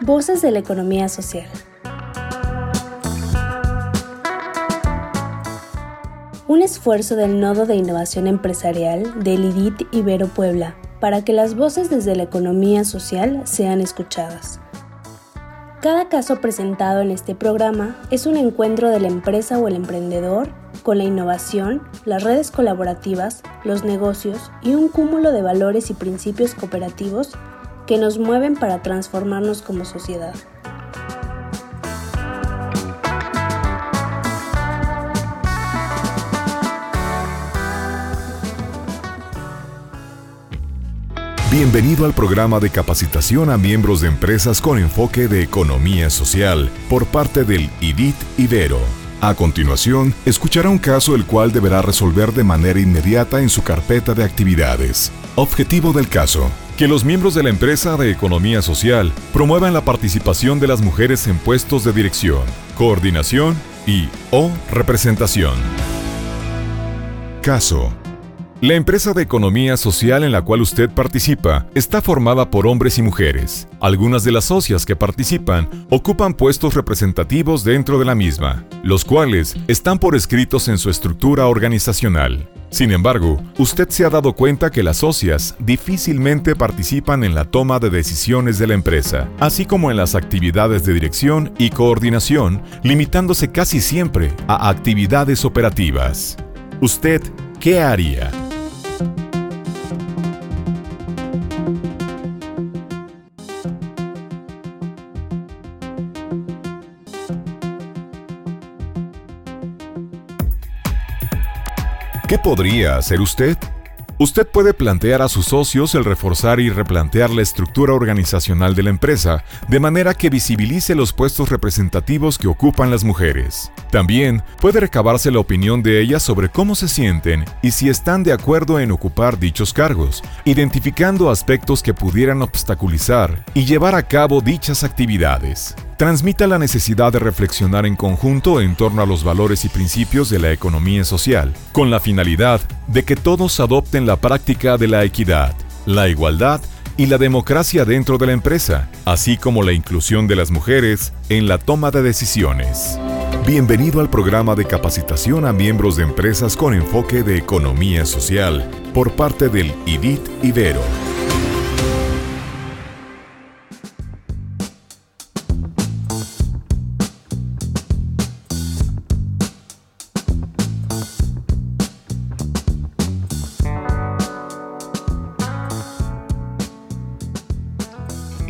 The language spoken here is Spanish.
Voces de la economía social. Un esfuerzo del Nodo de Innovación Empresarial del IDIT Ibero Puebla para que las voces desde la economía social sean escuchadas. Cada caso presentado en este programa es un encuentro de la empresa o el emprendedor con la innovación, las redes colaborativas, los negocios y un cúmulo de valores y principios cooperativos que nos mueven para transformarnos como sociedad. Bienvenido al programa de capacitación a miembros de empresas con enfoque de economía social por parte del IDIT Ibero. A continuación, escuchará un caso el cual deberá resolver de manera inmediata en su carpeta de actividades. Objetivo del caso. Que los miembros de la empresa de economía social promuevan la participación de las mujeres en puestos de dirección, coordinación y o representación. Caso. La empresa de economía social en la cual usted participa está formada por hombres y mujeres. Algunas de las socias que participan ocupan puestos representativos dentro de la misma, los cuales están por escritos en su estructura organizacional. Sin embargo, usted se ha dado cuenta que las socias difícilmente participan en la toma de decisiones de la empresa, así como en las actividades de dirección y coordinación, limitándose casi siempre a actividades operativas. ¿Usted qué haría? ¿Qué podría hacer usted? Usted puede plantear a sus socios el reforzar y replantear la estructura organizacional de la empresa, de manera que visibilice los puestos representativos que ocupan las mujeres. También puede recabarse la opinión de ellas sobre cómo se sienten y si están de acuerdo en ocupar dichos cargos, identificando aspectos que pudieran obstaculizar y llevar a cabo dichas actividades transmita la necesidad de reflexionar en conjunto en torno a los valores y principios de la economía social, con la finalidad de que todos adopten la práctica de la equidad, la igualdad y la democracia dentro de la empresa, así como la inclusión de las mujeres en la toma de decisiones. Bienvenido al programa de capacitación a miembros de empresas con enfoque de economía social por parte del IDIT Ibero.